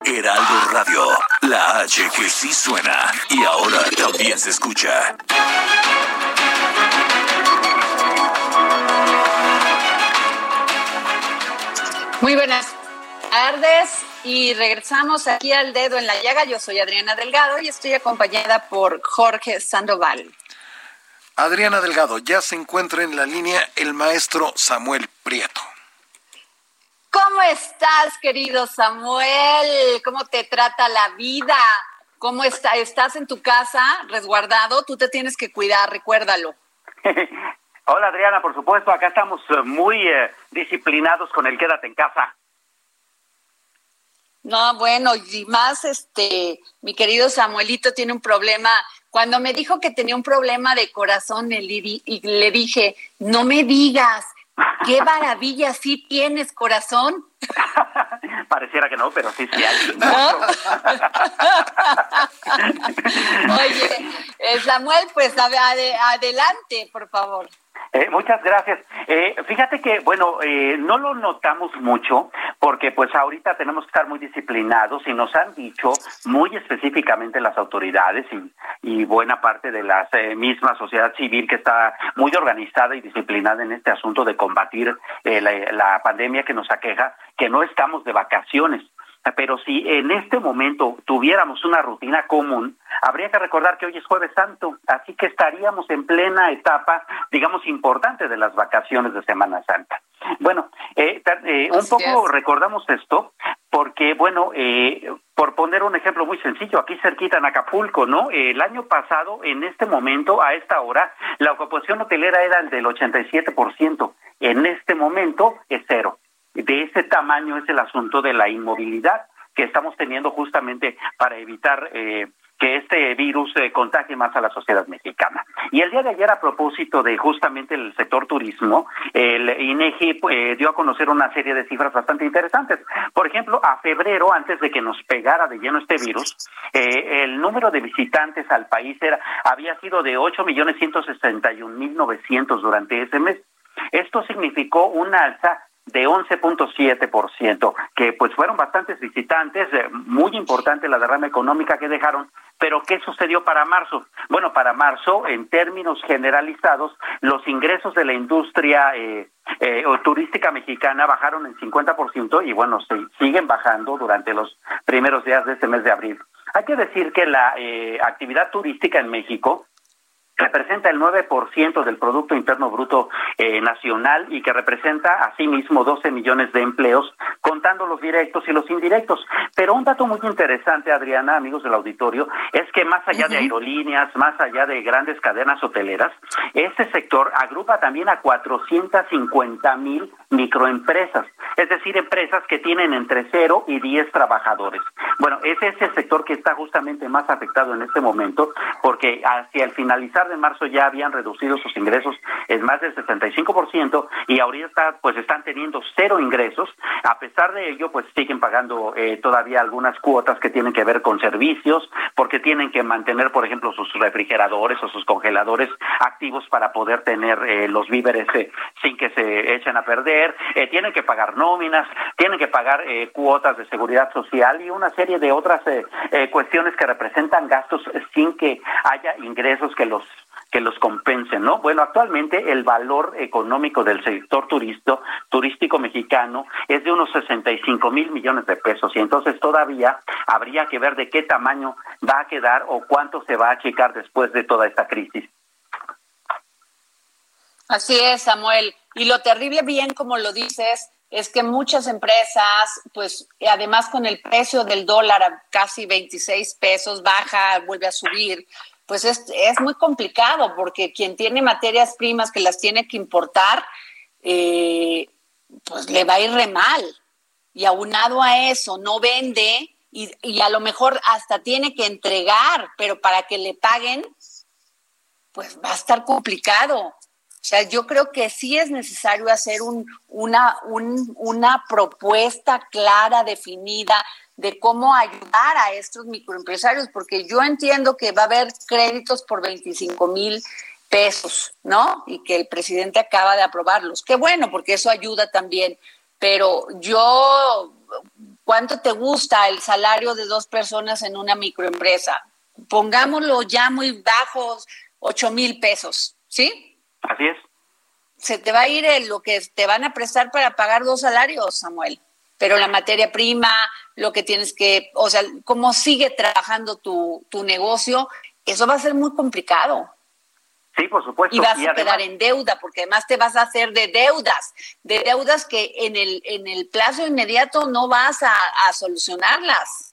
Heraldo Radio, la H que sí suena y ahora también se escucha. Muy buenas tardes y regresamos aquí al dedo en la llaga. Yo soy Adriana Delgado y estoy acompañada por Jorge Sandoval. Adriana Delgado, ya se encuentra en la línea el maestro Samuel Prieto. ¿Cómo estás, querido Samuel? ¿Cómo te trata la vida? ¿Cómo está? ¿Estás en tu casa resguardado? Tú te tienes que cuidar, recuérdalo. (laughs) Hola Adriana, por supuesto, acá estamos eh, muy eh, disciplinados con el quédate en casa. No, bueno, y más este, mi querido Samuelito tiene un problema. Cuando me dijo que tenía un problema de corazón, y le dije, no me digas, qué maravilla, sí tienes corazón. (laughs) Pareciera que no, pero sí, sí hay. (laughs) Oye, eh, Samuel, pues adelante, por favor. Eh, muchas gracias. Eh, fíjate que, bueno, eh, no lo notamos mucho porque pues ahorita tenemos que estar muy disciplinados y nos han dicho muy específicamente las autoridades y, buena parte de la misma sociedad civil que está muy organizada y disciplinada en este asunto de combatir la pandemia que nos aqueja, que no estamos de vacaciones pero si en este momento tuviéramos una rutina común, habría que recordar que hoy es jueves santo, así que estaríamos en plena etapa, digamos, importante de las vacaciones de Semana Santa. Bueno, eh, eh, un poco recordamos esto porque, bueno, eh, por poner un ejemplo muy sencillo, aquí cerquita en Acapulco, ¿no? El año pasado, en este momento, a esta hora, la ocupación hotelera era del 87%. En este momento es cero de ese tamaño es el asunto de la inmovilidad que estamos teniendo justamente para evitar eh, que este virus eh, contagie más a la sociedad mexicana. Y el día de ayer, a propósito de justamente el sector turismo, el INEGI eh, dio a conocer una serie de cifras bastante interesantes. Por ejemplo, a febrero, antes de que nos pegara de lleno este virus, el número de visitantes al país era había sido de ocho millones ciento mil novecientos durante ese mes. Esto significó una alza de 11.7%, que pues fueron bastantes visitantes, eh, muy importante la derrama económica que dejaron, pero ¿qué sucedió para marzo? Bueno, para marzo, en términos generalizados, los ingresos de la industria eh, eh, turística mexicana bajaron en 50% y bueno, se, siguen bajando durante los primeros días de este mes de abril. Hay que decir que la actividad turística en México representa el 9% del Producto Interno Bruto eh, Nacional y que representa asimismo 12 millones de empleos, contando los directos y los indirectos. Pero un dato muy interesante, Adriana, amigos del auditorio, es que más allá de aerolíneas, más allá de grandes cadenas hoteleras, este sector agrupa también a 450 mil microempresas, es decir, empresas que tienen entre 0 y 10 trabajadores. Bueno, ese es el sector que está justamente más afectado en este momento, porque hacia el finalizar de marzo ya habían reducido sus ingresos en más del 65% y ahorita pues están teniendo cero ingresos. A pesar de ello, pues siguen pagando eh, todavía algunas cuotas que tienen que ver con servicios, porque tienen que mantener, por ejemplo, sus refrigeradores o sus congeladores activos para poder tener eh, los víveres eh, sin que se echen a perder. Tienen que pagar nóminas, tienen que pagar cuotas de seguridad social y una serie de otras cuestiones que representan gastos sin que haya ingresos que los que los compensen, ¿no? Bueno, actualmente el valor económico del sector turístico, turístico mexicano es de unos 65 mil millones de pesos y entonces todavía habría que ver de qué tamaño va a quedar o cuánto se va a achicar después de toda esta crisis. Así es, Samuel. Y lo terrible, bien como lo dices, es que muchas empresas, pues además con el precio del dólar a casi 26 pesos, baja, vuelve a subir, pues es, es muy complicado porque quien tiene materias primas que las tiene que importar, eh, pues le va a ir re mal. Y aunado a eso, no vende y, y, a lo mejor hasta tiene que entregar, pero para que le paguen, pues va a estar complicado. O sea, yo creo que sí es necesario hacer un, una, un, una propuesta clara, definida, de cómo ayudar a estos microempresarios, porque yo entiendo que va a haber créditos por 25 mil pesos, ¿no? Y que el presidente acaba de aprobarlos. Qué bueno, porque eso ayuda también. Pero yo, ¿cuánto te gusta el salario de dos personas en una microempresa? Pongámoslo ya muy bajos, 8 mil pesos, ¿sí? Así es. Se te va a ir lo que te van a prestar para pagar dos salarios, Samuel pero la materia prima, lo que tienes que, o sea, cómo sigue trabajando tu, tu negocio, eso va a ser muy complicado. Sí, por supuesto. Y vas a quedar en deuda, porque además te vas a hacer de deudas, de deudas que en el, en el plazo inmediato no vas a, a solucionarlas.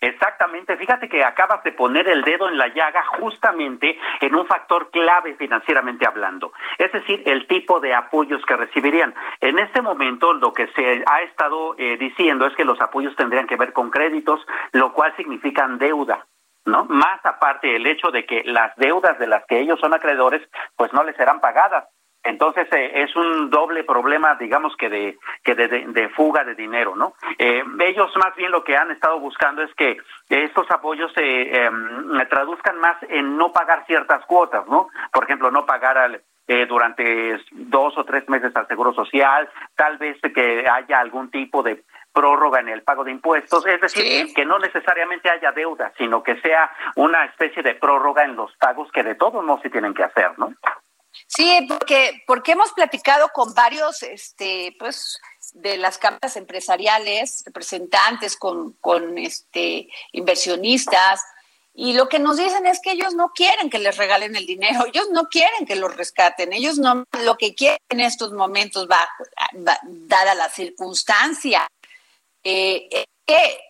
Exactamente, fíjate que acabas de poner el dedo en la llaga justamente en un factor clave financieramente hablando, es decir, el tipo de apoyos que recibirían. En este momento lo que se ha estado eh, diciendo es que los apoyos tendrían que ver con créditos, lo cual significan deuda. ¿No? Más aparte el hecho de que las deudas de las que ellos son acreedores, pues no les serán pagadas. Entonces eh, es un doble problema, digamos que de que de, fuga de dinero, ¿no? Eh, ellos más bien lo que han estado buscando es que estos apoyos se em, traduzcan más en no pagar ciertas cuotas, ¿no? Por ejemplo, no pagar al, eh, durante dos o tres meses al seguro social, tal vez que haya algún tipo de prórroga en el pago de impuestos, es decir, que no necesariamente haya deuda, sino que sea una especie de prórroga en los pagos que de todos no se tienen que hacer, ¿no? Sí, porque, porque hemos platicado con varios, este, pues, de las cámaras empresariales, representantes con, con este, inversionistas, y lo que nos dicen es que ellos no quieren que les regalen el dinero, ellos no quieren que los rescaten, ellos no, lo que quieren en estos momentos, bajo, dada la circunstancia, eh, es que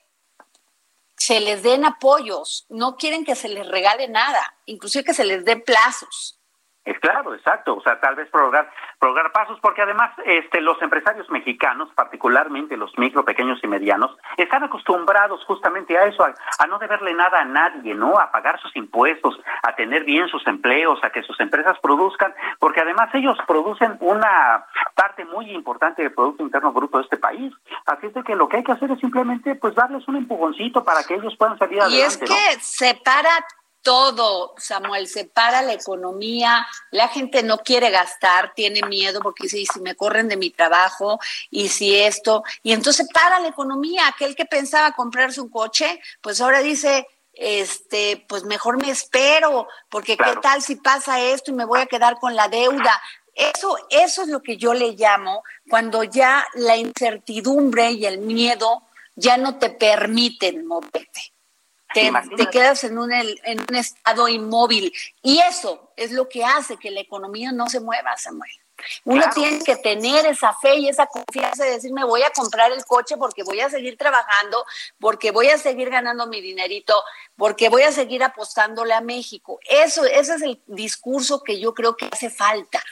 se les den apoyos, no quieren que se les regale nada, inclusive que se les den plazos. Es claro, exacto. O sea, tal vez prorrogar, prorrogar pasos, porque además este, los empresarios mexicanos, particularmente los micro, pequeños y medianos, están acostumbrados justamente a eso, a, no deberle nada a nadie, ¿no? A pagar sus impuestos, a tener bien sus empleos, a que sus empresas produzcan, porque además ellos producen una parte muy importante del Producto Interno Bruto de este país. Así es de que lo que hay que hacer es simplemente pues darles un empujoncito para que ellos puedan salir adelante. Y es que separa todo, Samuel, se para la economía, la gente no quiere gastar, tiene miedo porque dice, si me corren de mi trabajo, y si esto, y entonces para la economía, aquel que pensaba comprarse un coche, pues ahora dice, este, pues mejor me espero, porque qué tal si pasa esto y me voy a quedar con la deuda. Eso, eso es lo que yo le llamo cuando ya la incertidumbre y el miedo ya no te permiten moverte te, quedas en un, en un estado inmóvil. Y eso es lo que hace que la economía no se mueva, Samuel. Uno tiene que tener esa fe y esa confianza de decir, me voy a comprar el coche porque voy a seguir trabajando, porque voy a seguir ganando mi dinerito, porque voy a seguir apostándole a México. Eso, ese es el discurso que yo creo que hace falta.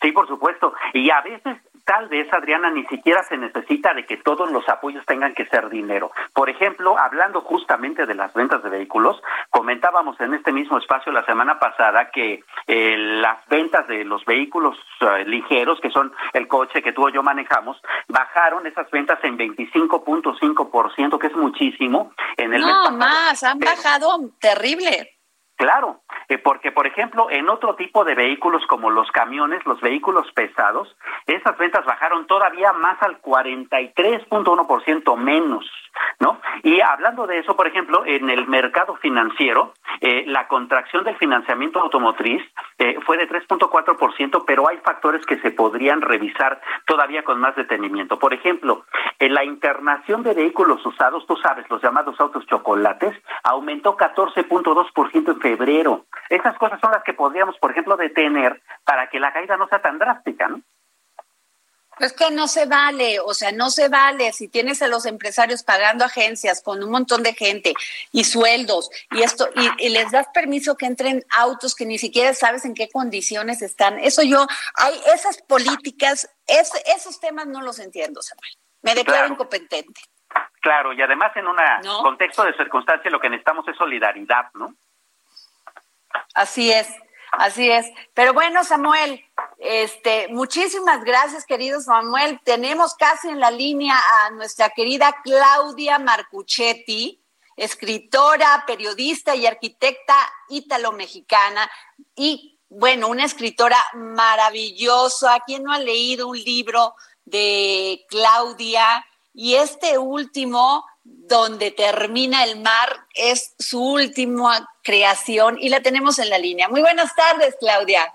Sí, por supuesto. Y a veces tal vez, Adriana, ni siquiera se necesita de que todos los apoyos tengan que ser dinero. Por ejemplo, hablando justamente de las ventas de vehículos, comentábamos en este mismo espacio la semana pasada que eh, las ventas de los vehículos eh, ligeros, que son el coche que tú o yo manejamos, bajaron esas ventas en 25.5%, que es muchísimo. En el no, más, han bajado terrible. Claro, eh, porque por ejemplo en otro tipo de vehículos como los camiones, los vehículos pesados, esas ventas bajaron todavía más al 43.1% menos, ¿no? Y hablando de eso, por ejemplo, en el mercado financiero, eh, la contracción del financiamiento automotriz eh, fue de 3.4%, pero hay factores que se podrían revisar todavía con más detenimiento. Por ejemplo, en la internación de vehículos usados, tú sabes, los llamados autos chocolates, aumentó 14.2% en febrero. Esas cosas son las que podríamos, por ejemplo, detener para que la caída no sea tan drástica, ¿no? Pues que no se vale, o sea, no se vale si tienes a los empresarios pagando agencias con un montón de gente y sueldos y esto y, les das permiso que entren autos que ni siquiera sabes en qué condiciones están. Eso yo, hay esas políticas, esos temas no los entiendo, Samuel. Me declaro incompetente. Claro, y además en un contexto de circunstancia lo que necesitamos es solidaridad, ¿no? Así es, así es. Pero bueno, Samuel, este, muchísimas gracias, querido Samuel. Tenemos casi en la línea a nuestra querida Claudia Marcuchetti, escritora, periodista y arquitecta ítalo-mexicana y bueno, una escritora maravillosa. ¿Quién no ha leído un libro de Claudia? Y este último donde termina el mar es su última creación y la tenemos en la línea. Muy buenas tardes, Claudia.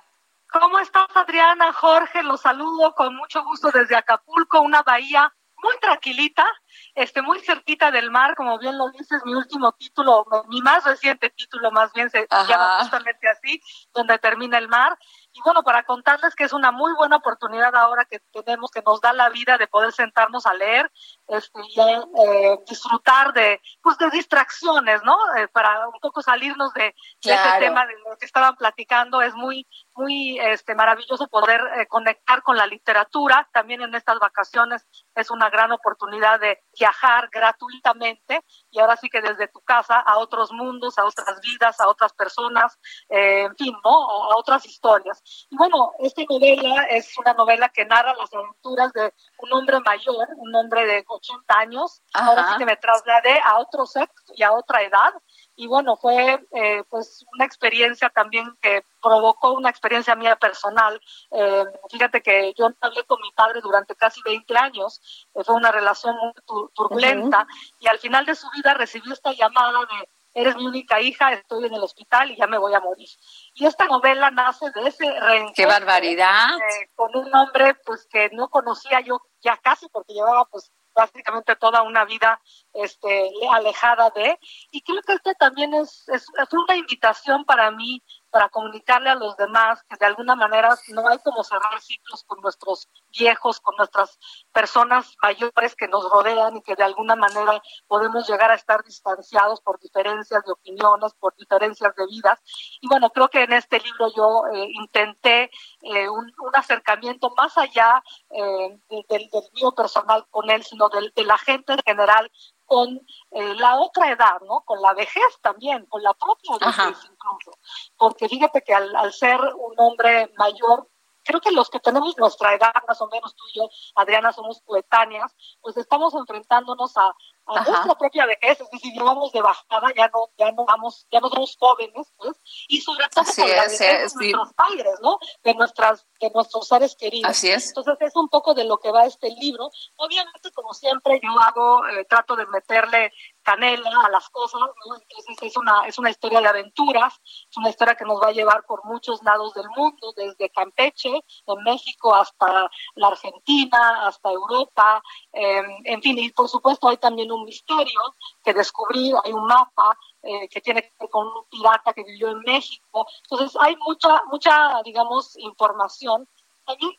¿Cómo estás, Adriana? Jorge, los saludo con mucho gusto desde Acapulco, una bahía muy tranquilita, este, muy cerquita del mar, como bien lo dices, mi último título, mi más reciente título más bien se llama justamente así, donde termina el mar. Y bueno, para contarles que es una muy buena oportunidad ahora que tenemos, que nos da la vida de poder sentarnos a leer este, y eh, disfrutar de, pues, de distracciones, ¿no? Eh, para un poco salirnos de, de ese tema de lo que estaban platicando. Es muy, muy este, maravilloso poder eh, conectar con la literatura. También en estas vacaciones es una gran oportunidad de viajar gratuitamente y ahora sí que desde tu casa a otros mundos, a otras vidas, a otras personas, eh, en fin, ¿no? A otras historias. Y bueno, esta novela es una novela que narra las aventuras de un hombre mayor, un hombre de 80 años. Ahora sí que me trasladé a otro sexo y a otra edad y bueno, fue eh, pues una experiencia también que provocó una experiencia mía personal. Eh, fíjate que yo hablé con mi padre durante casi 20 años, eh, fue una relación muy turbulenta y al final de su vida recibió esta llamada de eres mi única hija, estoy en el hospital y ya me voy a morir. Y esta novela nace de ese reencuentro. ¡Qué barbaridad! con un hombre pues que no conocía yo ya casi porque llevaba pues básicamente toda una vida este, alejada de. Y creo que este también es, es, es una invitación para mí para comunicarle a los demás que de alguna manera no hay como cerrar ciclos con nuestros viejos, con nuestras personas mayores que nos rodean y que de alguna manera podemos llegar a estar distanciados por diferencias de opiniones, por diferencias de vidas. Y bueno, creo que en este libro yo eh, intenté eh, un, acercamiento más allá eh, del, del, mío personal con él, sino de la gente en general con eh, la otra edad, ¿no? Con la vejez también, con la propia vejez incluso. Porque fíjate que al, al ser un hombre mayor, creo que los que tenemos nuestra edad, más o menos tú y yo, Adriana, somos coetáneas, pues estamos enfrentándonos a, a nuestra propia vejez, es decir, de bajada, ya no, ya no vamos, ya no somos jóvenes, pues, y sobre todo con la vejez de nuestros padres, ¿no? De nuestras, de nuestros seres queridos. Así es. Entonces es un poco de lo que va este libro. Obviamente, como siempre, yo hago, eh, trato de meterle canela a las cosas, ¿no? Entonces es una, es una historia de aventuras, es una historia que nos va a llevar por muchos lados del mundo, desde Campeche, en México, hasta la Argentina, hasta Europa, eh, en fin, y por supuesto hay también un misterio que descubrí, hay un mapa eh, que tiene que ver con un pirata que vivió en México, entonces hay mucha, mucha, digamos, información. Un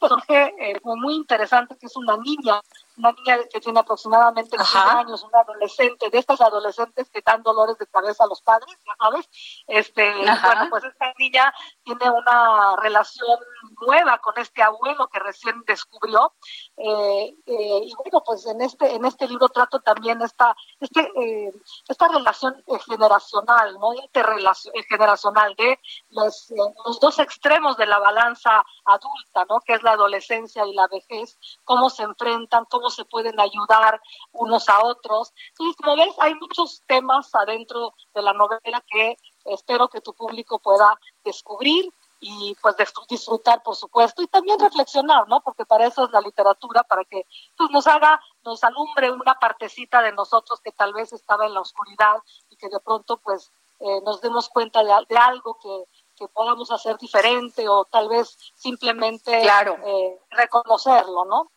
personaje eh, muy interesante que es una niña una niña que tiene aproximadamente 15 años, una adolescente, de estas adolescentes que dan dolores de cabeza a los padres, ya sabes, este, bueno, pues esta niña tiene una relación nueva con este abuelo que recién descubrió, eh, eh, y bueno, pues en este, en este libro trato también esta, este, eh, esta relación generacional, ¿no? Intergeneracional de los, los dos extremos de la balanza adulta, ¿no? Que es la adolescencia y la vejez, cómo se enfrentan, cómo se pueden ayudar unos a otros. Entonces, como ves, hay muchos temas adentro de la novela que espero que tu público pueda descubrir y pues disfrutar, por supuesto, y también reflexionar, ¿no? Porque para eso es la literatura, para que pues, nos haga, nos alumbre una partecita de nosotros que tal vez estaba en la oscuridad y que de pronto pues eh, nos demos cuenta de, algo que, que podamos hacer diferente o tal vez simplemente claro. eh, reconocerlo, ¿no?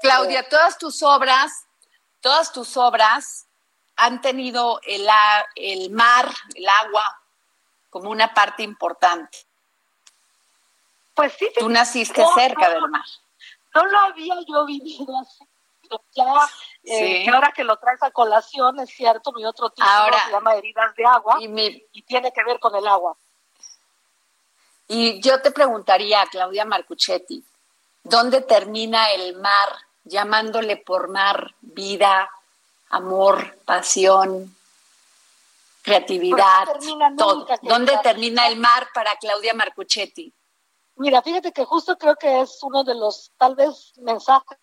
Claudia, todas tus obras, todas tus obras han tenido el, el mar, el agua, como una parte importante. Pues sí. Tú naciste cerca del mar. No lo había yo vivido así. Ya, eh, ahora que lo traes a colación, es cierto, mi otro título se llama Heridas de Agua y, y tiene que ver con el agua. Y yo te preguntaría, Claudia Marcuchetti, ¿Dónde termina el mar? Llamándole por mar vida, amor, pasión, creatividad, todo. ¿Dónde termina el mar para Claudia Marcuchetti? Mira, fíjate que justo creo que es uno de los, tal vez, mensajes,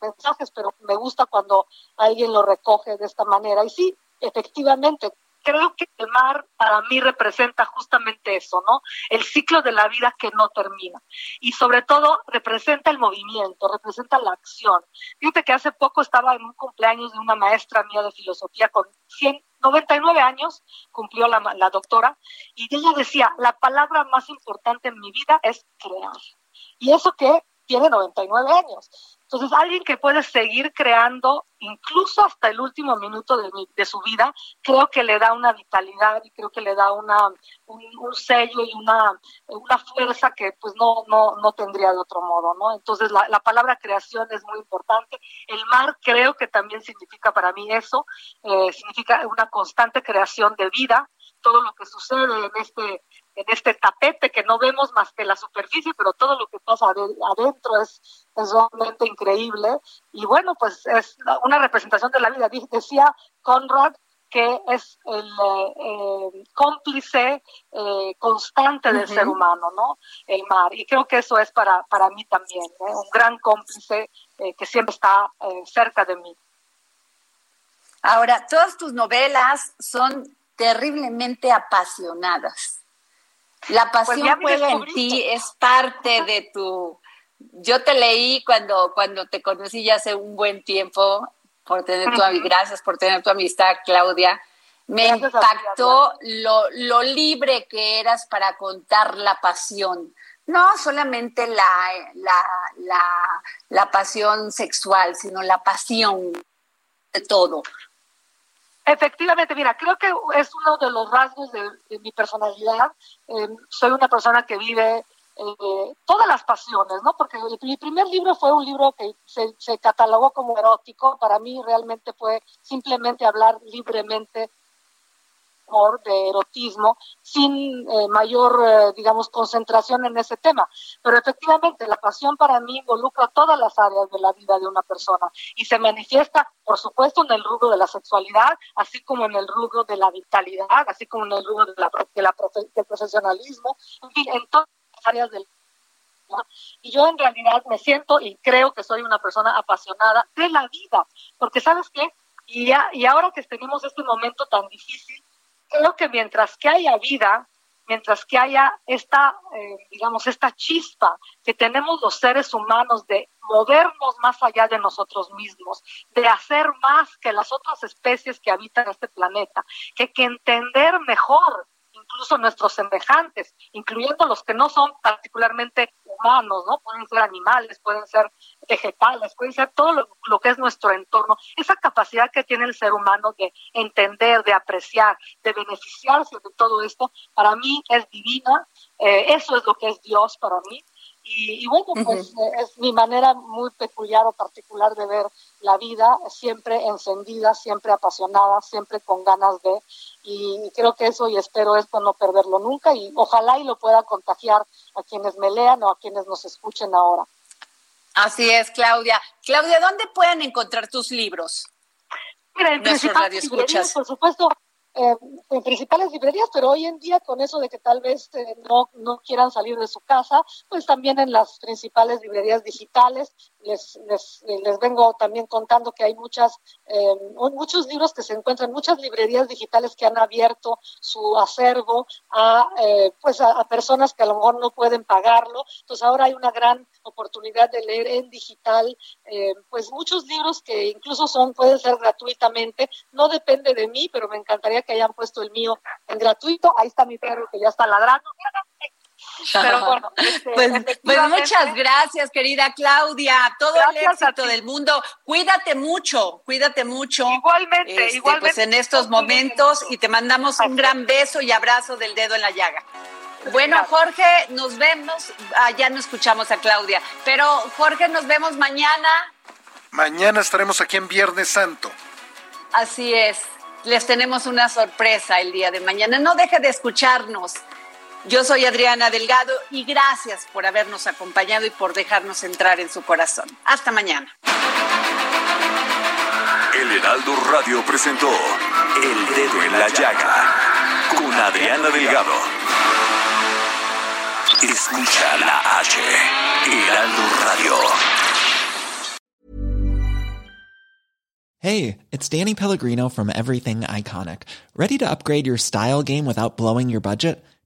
mensajes, pero me gusta cuando alguien lo recoge de esta manera. Y sí, efectivamente, creo que el mar para mí representa justamente eso, ¿no? El ciclo de la vida que no termina. Y sobre todo representa el movimiento, representa la acción. Fíjate que hace poco estaba en un cumpleaños de una maestra mía de filosofía con 199 años, cumplió la, la doctora, y ella decía, la palabra más importante en mi vida es crear. Y eso que tiene 99 años. Entonces, alguien que puede seguir creando incluso hasta el último minuto de, de, su vida, creo que le da una vitalidad y creo que le da una, un, un, sello y una, una fuerza que pues no, no, no tendría de otro modo, ¿no? Entonces, la, la, palabra creación es muy importante. El mar creo que también significa para mí eso, eh, significa una constante creación de vida, todo lo que sucede en este en este tapete que no vemos más que la superficie, pero todo lo que pasa adentro es, es realmente increíble. Y bueno, pues es una representación de la vida. Decía Conrad que es el eh, cómplice eh, constante del uh -huh. ser humano, ¿no? El mar. Y creo que eso es para, para mí también, ¿eh? un gran cómplice eh, que siempre está eh, cerca de mí. Ahora, todas tus novelas son terriblemente apasionadas. La pasión pues juega en ti, es parte de tu... Yo te leí cuando, cuando te conocí ya hace un buen tiempo, por tener tu, uh -huh. gracias por tener tu amistad, Claudia. Me gracias impactó lo, lo libre que eras para contar la pasión. No solamente la, la, la, la pasión sexual, sino la pasión de todo. Efectivamente, mira, creo que es uno de los rasgos de, mi personalidad. Eh, soy una persona que vive eh, todas las pasiones, ¿no? Porque mi primer libro fue un libro que se, se, catalogó como erótico. Para mí realmente fue simplemente hablar libremente de erotismo sin eh, mayor, eh, digamos, concentración en ese tema. Pero efectivamente, la pasión para mí involucra todas las áreas de la vida de una persona y se manifiesta, por supuesto, en el rubro de la sexualidad, así como en el rubro de la vitalidad, así como en el rubro de la, de la del profesionalismo, en fin, en todas las áreas del y yo en realidad me siento y creo que soy una persona apasionada de la vida, porque sabes qué, y, ya, y ahora que tenemos este momento tan difícil, creo que mientras que haya vida, mientras que haya esta, eh, digamos, esta chispa que tenemos los seres humanos de movernos más allá de nosotros mismos, de hacer más que las otras especies que habitan este planeta, que, que entender mejor incluso nuestros semejantes, incluyendo los que no son particularmente humanos, ¿no? Pueden ser animales, pueden ser vegetales, pueden ser todo lo, que es nuestro entorno. Esa capacidad que tiene el ser humano de entender, de apreciar, de beneficiarse de todo esto, para mí es divina. Eh, eso es lo que es Dios para mí. Y, y bueno, pues uh -huh. es mi manera muy peculiar o particular de ver la vida, siempre encendida, siempre apasionada, siempre con ganas de, y creo que eso y espero esto no perderlo nunca y ojalá y lo pueda contagiar a quienes me lean o a quienes nos escuchen ahora. Así es, Claudia. Claudia, ¿dónde pueden encontrar tus libros? Mira, por supuesto, eh, en principales librerías, pero hoy en día con eso de que tal vez eh, no, no quieran salir de su casa, pues también en las principales librerías digitales. Les, les, les vengo también contando que hay muchas, eh, muchos libros que se encuentran, muchas librerías digitales que han abierto su acervo a, eh, pues a, personas que a lo mejor no pueden pagarlo. Entonces ahora hay una gran oportunidad de leer en digital, eh, pues muchos libros que incluso son, pueden ser gratuitamente. No depende de mí, pero me encantaría que hayan puesto el mío en gratuito. Ahí está mi perro que ya está ladrando. Pero bueno, este, pues, pues, muchas gracias, querida Claudia. Todo el éxito del mundo. Cuídate mucho, cuídate mucho. Igualmente, este, igualmente. Pues en estos momentos y te mandamos un gran beso y abrazo del dedo en la llaga. Bueno, Jorge, nos vemos. Ah, ya no escuchamos a Claudia, pero Jorge, nos vemos mañana. Mañana estaremos aquí en Viernes Santo. Así es. Les tenemos una sorpresa el día de mañana. No deje de escucharnos. Yo soy Adriana Delgado y gracias por habernos acompañado y por dejarnos entrar en su corazón. Hasta mañana. El Heraldo Radio presentó El Dedo en la Llaga con Adriana Delgado. Escucha la H, Heraldo Radio. Hey, it's Danny Pellegrino from Everything Iconic. Ready to upgrade your style game without blowing your budget?